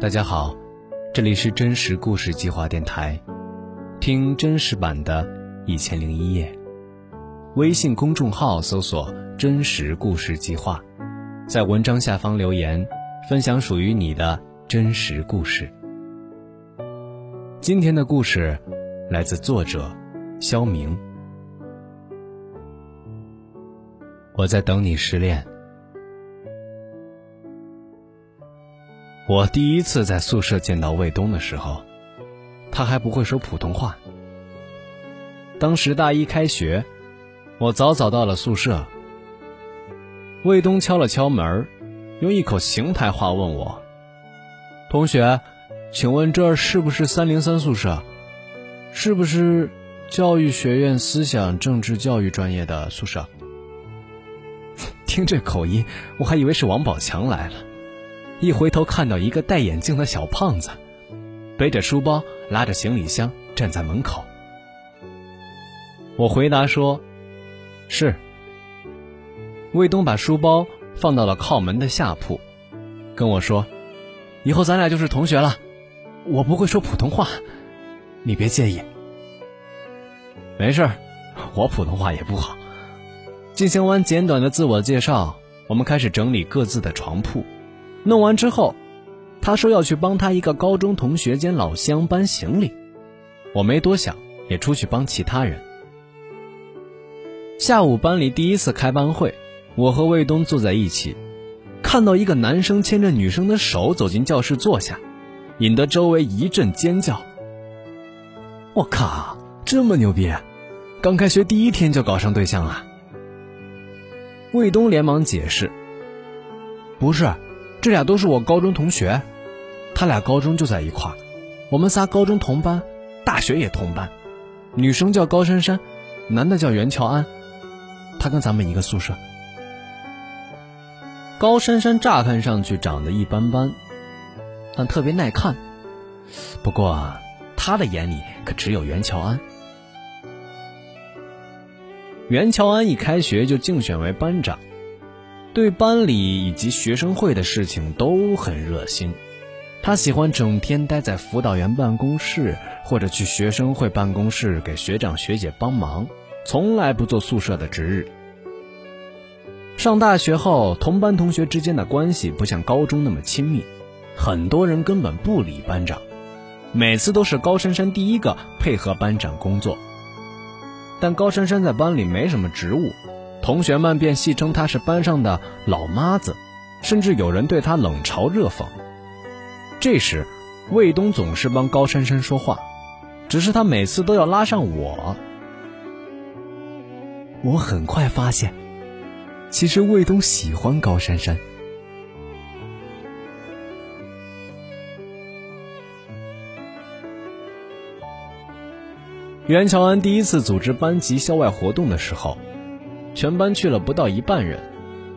大家好，这里是真实故事计划电台，听真实版的《一千零一夜》。微信公众号搜索“真实故事计划”，在文章下方留言，分享属于你的真实故事。今天的故事来自作者肖明。我在等你失恋。我第一次在宿舍见到卫东的时候，他还不会说普通话。当时大一开学，我早早到了宿舍。卫东敲了敲门，用一口邢台话问我：“同学，请问这是不是三零三宿舍？是不是教育学院思想政治教育专业的宿舍？”听这口音，我还以为是王宝强来了。一回头看到一个戴眼镜的小胖子，背着书包，拉着行李箱站在门口。我回答说：“是。”卫东把书包放到了靠门的下铺，跟我说：“以后咱俩就是同学了。我不会说普通话，你别介意。”没事我普通话也不好。进行完简短的自我介绍，我们开始整理各自的床铺。弄完之后，他说要去帮他一个高中同学兼老乡搬行李，我没多想，也出去帮其他人。下午班里第一次开班会，我和卫东坐在一起，看到一个男生牵着女生的手走进教室坐下，引得周围一阵尖叫。我靠，这么牛逼，刚开学第一天就搞上对象了。卫东连忙解释：“不是。”这俩都是我高中同学，他俩高中就在一块，我们仨高中同班，大学也同班。女生叫高珊珊，男的叫袁乔安，他跟咱们一个宿舍。高珊珊乍看上去长得一般般，但特别耐看。不过他的眼里可只有袁乔安。袁乔安一开学就竞选为班长。对班里以及学生会的事情都很热心，他喜欢整天待在辅导员办公室或者去学生会办公室给学长学姐帮忙，从来不做宿舍的值日。上大学后，同班同学之间的关系不像高中那么亲密，很多人根本不理班长，每次都是高珊珊第一个配合班长工作。但高珊珊在班里没什么职务。同学们便戏称她是班上的老妈子，甚至有人对她冷嘲热讽。这时，卫东总是帮高珊珊说话，只是他每次都要拉上我。我很快发现，其实卫东喜欢高珊珊。袁乔安第一次组织班级校外活动的时候。全班去了不到一半人，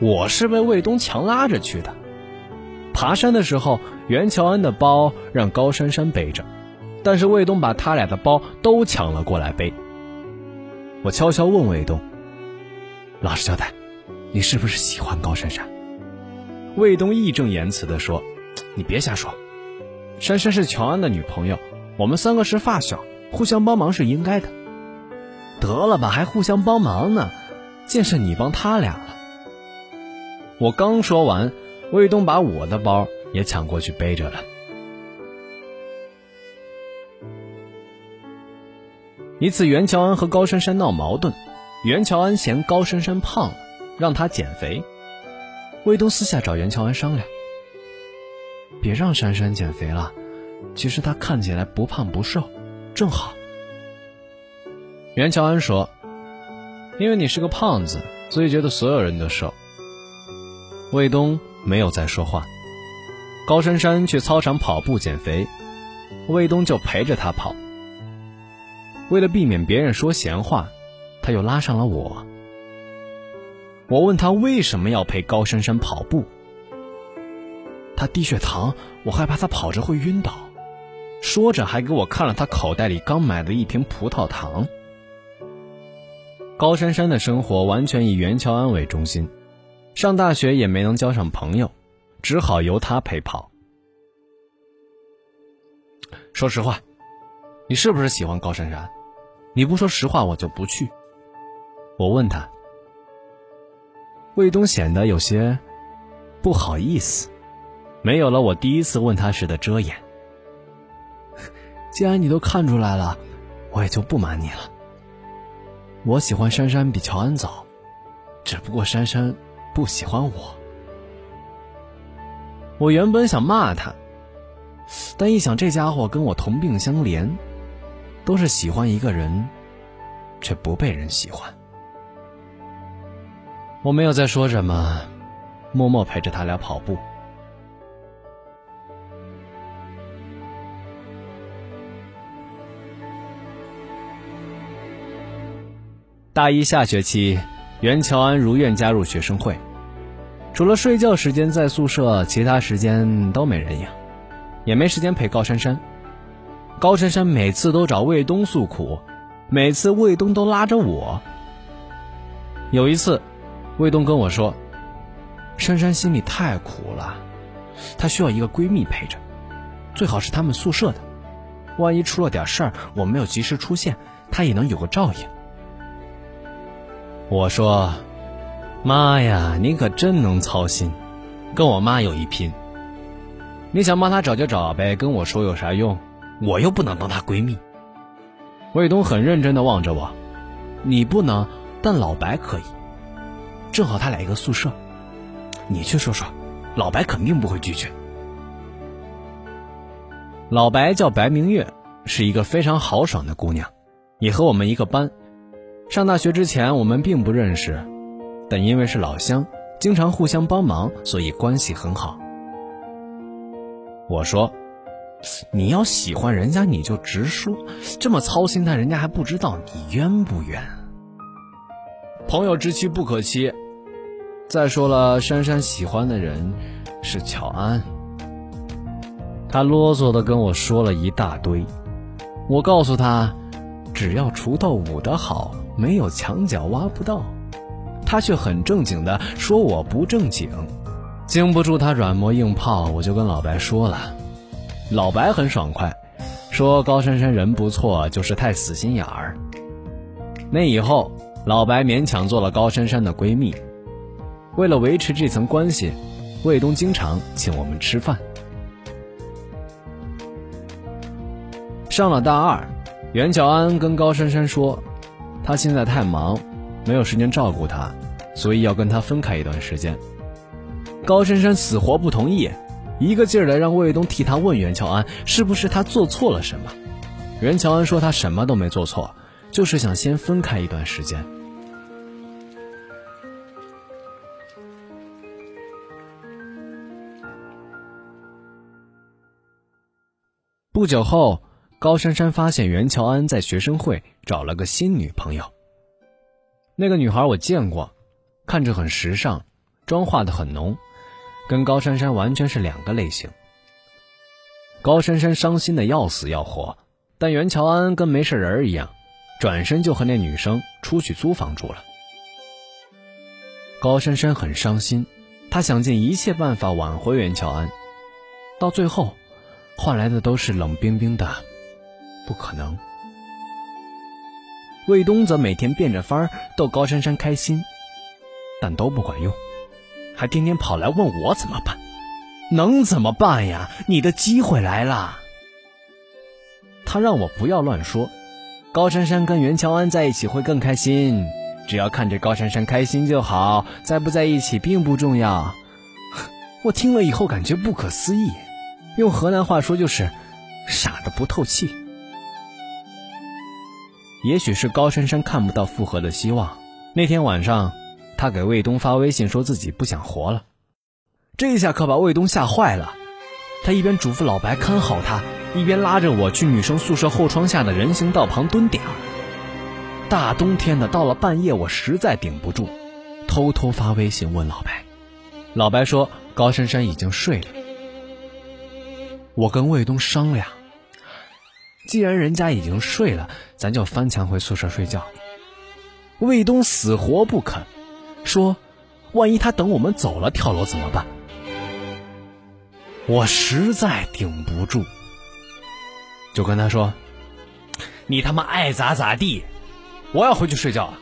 我是被卫东强拉着去的。爬山的时候，袁乔安的包让高珊珊背着，但是卫东把他俩的包都抢了过来背。我悄悄问卫东：“老实交代，你是不是喜欢高珊珊？”卫东义正言辞地说：“你别瞎说，珊珊是乔安的女朋友，我们三个是发小，互相帮忙是应该的。”得了吧，还互相帮忙呢？竟是你帮他俩了。我刚说完，卫东把我的包也抢过去背着了。一次，袁乔安和高珊珊闹矛盾，袁乔安嫌高珊珊胖，让她减肥。卫东私下找袁乔安商量：“别让珊珊减肥了，其实她看起来不胖不瘦，正好。”袁乔安说。因为你是个胖子，所以觉得所有人都瘦。卫东没有再说话。高珊珊去操场跑步减肥，卫东就陪着她跑。为了避免别人说闲话，他又拉上了我。我问他为什么要陪高珊珊跑步，他低血糖，我害怕他跑着会晕倒。说着还给我看了他口袋里刚买的一瓶葡萄糖。高珊珊的生活完全以袁乔安为中心，上大学也没能交上朋友，只好由他陪跑。说实话，你是不是喜欢高珊珊？你不说实话，我就不去。我问他。卫东显得有些不好意思，没有了我第一次问他时的遮掩。既然你都看出来了，我也就不瞒你了。我喜欢珊珊比乔安早，只不过珊珊不喜欢我。我原本想骂他，但一想这家伙跟我同病相怜，都是喜欢一个人，却不被人喜欢。我没有再说什么，默默陪着他俩跑步。大一下学期，袁乔安如愿加入学生会，除了睡觉时间在宿舍，其他时间都没人影，也没时间陪高珊珊。高珊珊每次都找卫东诉苦，每次卫东都拉着我。有一次。卫东跟我说：“珊珊心里太苦了，她需要一个闺蜜陪着，最好是他们宿舍的。万一出了点事儿，我没有及时出现，她也能有个照应。”我说：“妈呀，你可真能操心，跟我妈有一拼。你想帮她找就找呗，跟我说有啥用？我又不能当她闺蜜。”卫东很认真的望着我：“你不能，但老白可以。”正好他俩一个宿舍，你去说说，老白肯定不会拒绝。老白叫白明月，是一个非常豪爽的姑娘，也和我们一个班。上大学之前我们并不认识，但因为是老乡，经常互相帮忙，所以关系很好。我说：“你要喜欢人家，你就直说，这么操心他，人家还不知道你冤不冤？”朋友之妻不可欺。再说了，珊珊喜欢的人是乔安。他啰嗦的跟我说了一大堆。我告诉他，只要锄头舞得好，没有墙角挖不到。他却很正经的说我不正经。经不住他软磨硬泡，我就跟老白说了。老白很爽快，说高珊珊人不错，就是太死心眼儿。那以后。老白勉强做了高珊珊的闺蜜，为了维持这层关系，卫东经常请我们吃饭。上了大二，袁乔安跟高珊珊说，他现在太忙，没有时间照顾她，所以要跟她分开一段时间。高珊珊死活不同意，一个劲儿的让卫东替他问袁乔安是不是他做错了什么。袁乔安说他什么都没做错，就是想先分开一段时间。不久后，高珊珊发现袁乔安在学生会找了个新女朋友。那个女孩我见过，看着很时尚，妆化的很浓，跟高珊珊完全是两个类型。高珊珊伤心的要死要活，但袁乔安跟没事人一样，转身就和那女生出去租房住了。高珊珊很伤心，她想尽一切办法挽回袁乔安，到最后。换来的都是冷冰冰的，不可能。卫东则每天变着法儿逗高珊珊开心，但都不管用，还天天跑来问我怎么办。能怎么办呀？你的机会来了。他让我不要乱说，高珊珊跟袁乔安在一起会更开心，只要看着高珊珊开心就好，在不在一起并不重要。我听了以后感觉不可思议。用河南话说就是傻的不透气。也许是高珊珊看不到复合的希望，那天晚上，他给卫东发微信说自己不想活了，这一下可把卫东吓坏了。他一边嘱咐老白看好他，一边拉着我去女生宿舍后窗下的人行道旁蹲点儿。大冬天的，到了半夜，我实在顶不住，偷偷发微信问老白。老白说高珊珊已经睡了。我跟卫东商量，既然人家已经睡了，咱就翻墙回宿舍睡觉。卫东死活不肯，说：“万一他等我们走了跳楼怎么办？”我实在顶不住，就跟他说：“你他妈爱咋咋地，我要回去睡觉了。”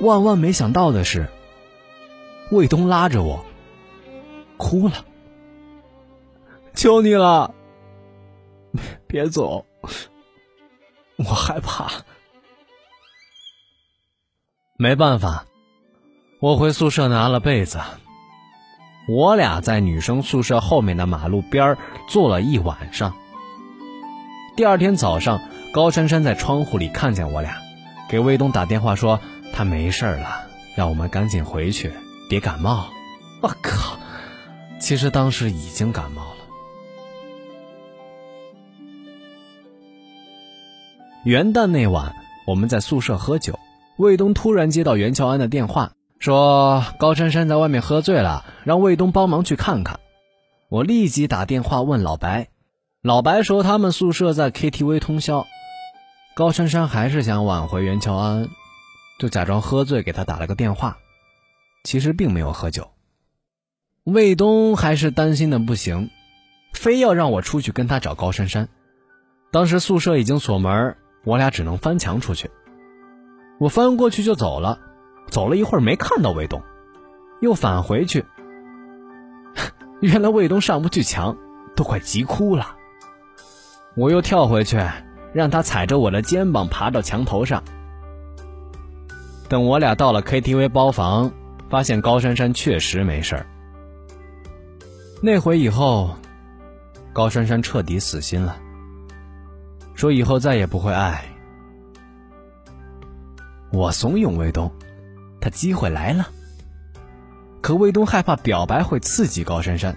万万没想到的是，卫东拉着我哭了，求你了，别走，我害怕。没办法，我回宿舍拿了被子。我俩在女生宿舍后面的马路边坐了一晚上。第二天早上，高珊珊在窗户里看见我俩，给卫东打电话说他没事了，让我们赶紧回去，别感冒。我靠！其实当时已经感冒了。元旦那晚，我们在宿舍喝酒。卫东突然接到袁乔安的电话，说高珊珊在外面喝醉了，让卫东帮忙去看看。我立即打电话问老白，老白说他们宿舍在 KTV 通宵，高珊珊还是想挽回袁乔安，就假装喝醉给他打了个电话，其实并没有喝酒。卫东还是担心的不行，非要让我出去跟他找高珊珊。当时宿舍已经锁门，我俩只能翻墙出去。我翻过去就走了，走了一会儿没看到卫东，又返回去。原来卫东上不去墙，都快急哭了。我又跳回去，让他踩着我的肩膀爬到墙头上。等我俩到了 KTV 包房，发现高珊珊确实没事儿。那回以后，高珊珊彻底死心了，说以后再也不会爱。我怂恿卫东，他机会来了。可卫东害怕表白会刺激高珊珊，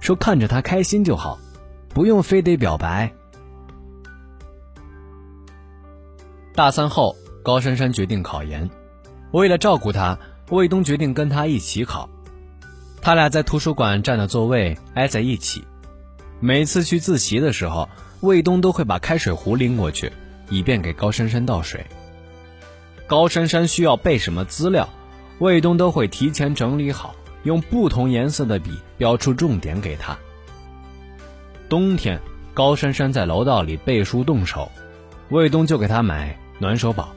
说看着他开心就好，不用非得表白。大三后，高珊珊决定考研，为了照顾她，卫东决定跟她一起考。他俩在图书馆占的座位挨在一起，每次去自习的时候，卫东都会把开水壶拎过去，以便给高珊珊倒水。高珊珊需要背什么资料，卫东都会提前整理好，用不同颜色的笔标出重点给她。冬天，高珊珊在楼道里背书动手，卫东就给她买暖手宝。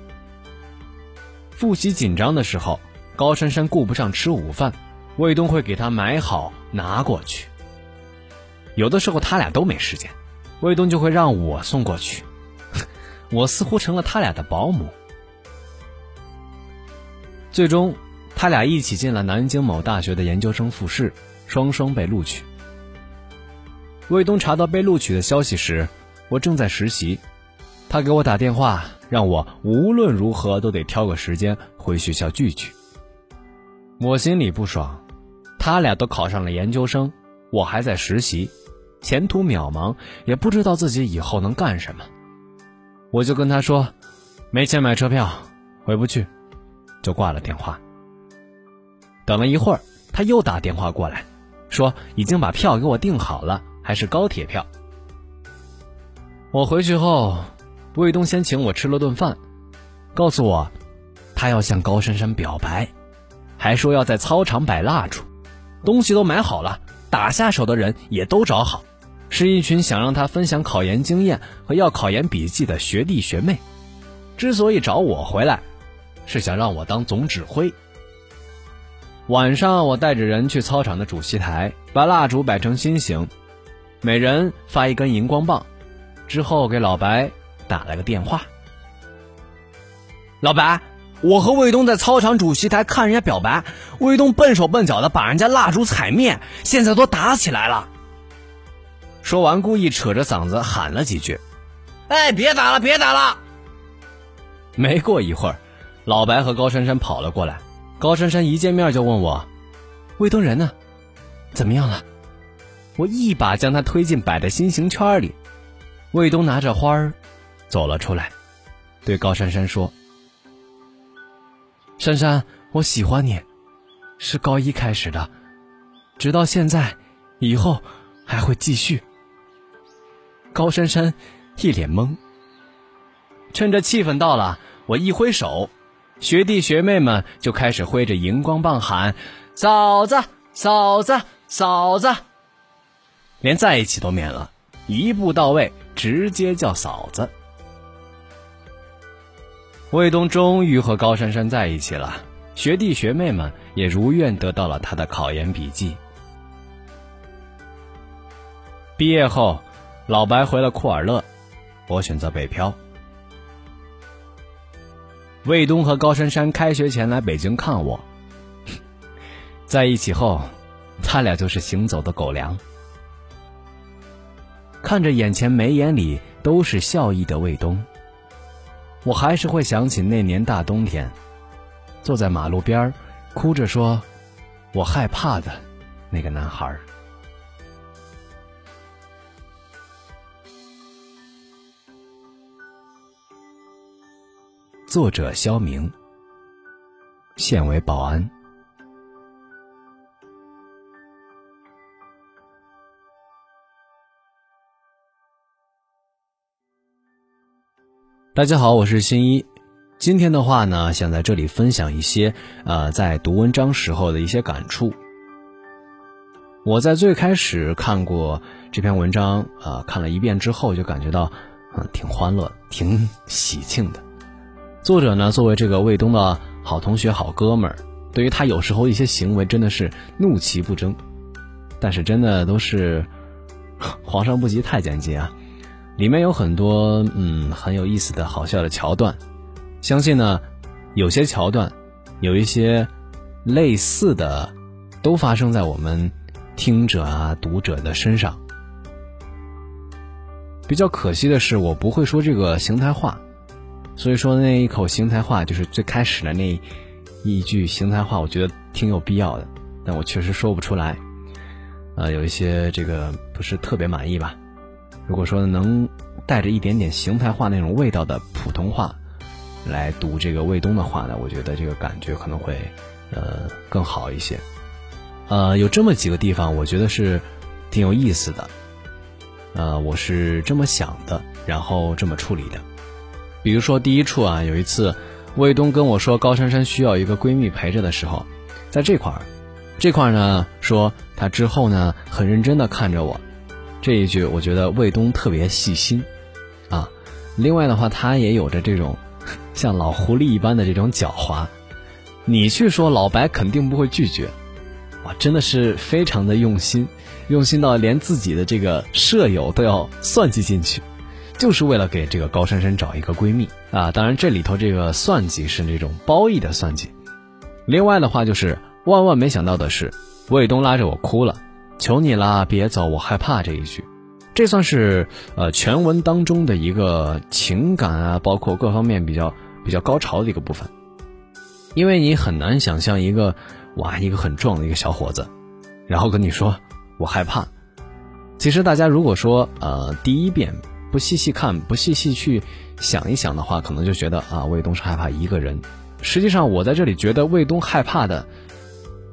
复习紧张的时候，高珊珊顾不上吃午饭，卫东会给她买好拿过去。有的时候他俩都没时间，卫东就会让我送过去，我似乎成了他俩的保姆。最终，他俩一起进了南京某大学的研究生复试，双双被录取。卫东查到被录取的消息时，我正在实习，他给我打电话，让我无论如何都得挑个时间回学校聚聚。我心里不爽，他俩都考上了研究生，我还在实习，前途渺茫，也不知道自己以后能干什么。我就跟他说，没钱买车票，回不去。就挂了电话。等了一会儿，他又打电话过来，说已经把票给我订好了，还是高铁票。我回去后，卫东先请我吃了顿饭，告诉我他要向高珊珊表白，还说要在操场摆蜡烛，东西都买好了，打下手的人也都找好，是一群想让他分享考研经验和要考研笔记的学弟学妹。之所以找我回来。是想让我当总指挥。晚上，我带着人去操场的主席台，把蜡烛摆成心形，每人发一根荧光棒。之后给老白打了个电话：“老白，我和卫东在操场主席台看人家表白，卫东笨手笨脚的把人家蜡烛踩灭，现在都打起来了。”说完，故意扯着嗓子喊了几句：“哎，别打了，别打了！”没过一会儿。老白和高珊珊跑了过来，高珊珊一见面就问我：“卫东人呢？怎么样了？”我一把将他推进摆的心形圈里，卫东拿着花儿走了出来，对高珊珊说：“珊珊，我喜欢你，是高一开始的，直到现在，以后还会继续。”高珊珊一脸懵，趁着气氛到了，我一挥手。学弟学妹们就开始挥着荧光棒喊：“嫂子，嫂子，嫂子！”连在一起都免了，一步到位，直接叫嫂子。魏东终于和高珊珊在一起了，学弟学妹们也如愿得到了他的考研笔记。毕业后，老白回了库尔勒，我选择北漂。魏东和高珊珊开学前来北京看我，在一起后，他俩就是行走的狗粮。看着眼前眉眼里都是笑意的魏东，我还是会想起那年大冬天，坐在马路边哭着说“我害怕”的那个男孩。作者：肖明，现为保安。大家好，我是新一。今天的话呢，想在这里分享一些呃，在读文章时候的一些感触。我在最开始看过这篇文章，呃，看了一遍之后，就感觉到嗯，挺欢乐、挺喜庆的。作者呢，作为这个卫东的好同学、好哥们儿，对于他有时候一些行为真的是怒其不争，但是真的都是皇上不急太监急啊！里面有很多嗯很有意思的好笑的桥段，相信呢有些桥段有一些类似的都发生在我们听者啊读者的身上。比较可惜的是，我不会说这个邢台话。所以说那一口邢台话就是最开始的那一句邢台话，我觉得挺有必要的，但我确实说不出来，呃，有一些这个不是特别满意吧。如果说能带着一点点邢台话那种味道的普通话来读这个魏东的话呢，我觉得这个感觉可能会呃更好一些。呃，有这么几个地方，我觉得是挺有意思的，呃，我是这么想的，然后这么处理的。比如说第一处啊，有一次，魏东跟我说高珊珊需要一个闺蜜陪着的时候，在这块儿，这块儿呢说他之后呢很认真的看着我，这一句我觉得魏东特别细心，啊，另外的话他也有着这种像老狐狸一般的这种狡猾，你去说老白肯定不会拒绝，哇，真的是非常的用心，用心到连自己的这个舍友都要算计进去。就是为了给这个高珊珊找一个闺蜜啊！当然，这里头这个算计是那种褒义的算计。另外的话，就是万万没想到的是，卫东拉着我哭了，求你啦，别走，我害怕这一句。这算是呃全文当中的一个情感啊，包括各方面比较比较高潮的一个部分。因为你很难想象一个哇，一个很壮的一个小伙子，然后跟你说我害怕。其实大家如果说呃第一遍。不细细看，不细细去想一想的话，可能就觉得啊，魏东是害怕一个人。实际上，我在这里觉得魏东害怕的，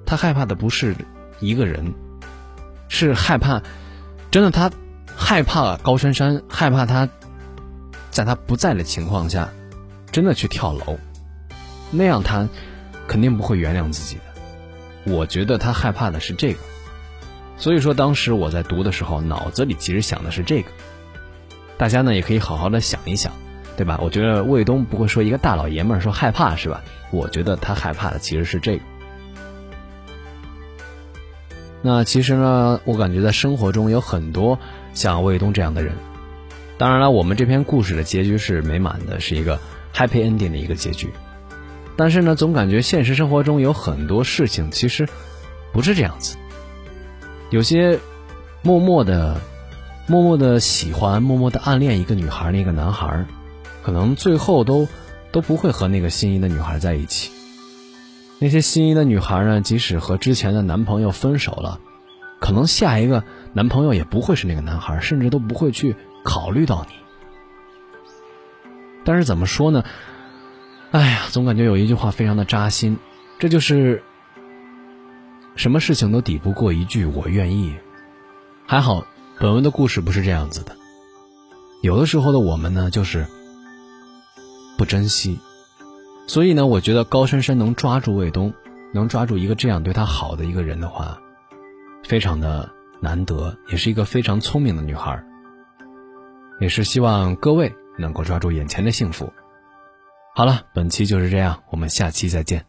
他害怕的不是一个人，是害怕，真的他害怕高珊珊，害怕他在他不在的情况下，真的去跳楼，那样他肯定不会原谅自己的。我觉得他害怕的是这个，所以说当时我在读的时候，脑子里其实想的是这个。大家呢也可以好好的想一想，对吧？我觉得魏东不会说一个大老爷们儿说害怕是吧？我觉得他害怕的其实是这个。那其实呢，我感觉在生活中有很多像魏东这样的人。当然了，我们这篇故事的结局是美满的，是一个 happy ending 的一个结局。但是呢，总感觉现实生活中有很多事情其实不是这样子，有些默默的。默默的喜欢，默默的暗恋一个女孩，那个男孩，可能最后都都不会和那个心仪的女孩在一起。那些心仪的女孩呢，即使和之前的男朋友分手了，可能下一个男朋友也不会是那个男孩，甚至都不会去考虑到你。但是怎么说呢？哎呀，总感觉有一句话非常的扎心，这就是什么事情都抵不过一句“我愿意”。还好。本文的故事不是这样子的，有的时候的我们呢，就是不珍惜，所以呢，我觉得高珊珊能抓住卫东，能抓住一个这样对她好的一个人的话，非常的难得，也是一个非常聪明的女孩。也是希望各位能够抓住眼前的幸福。好了，本期就是这样，我们下期再见。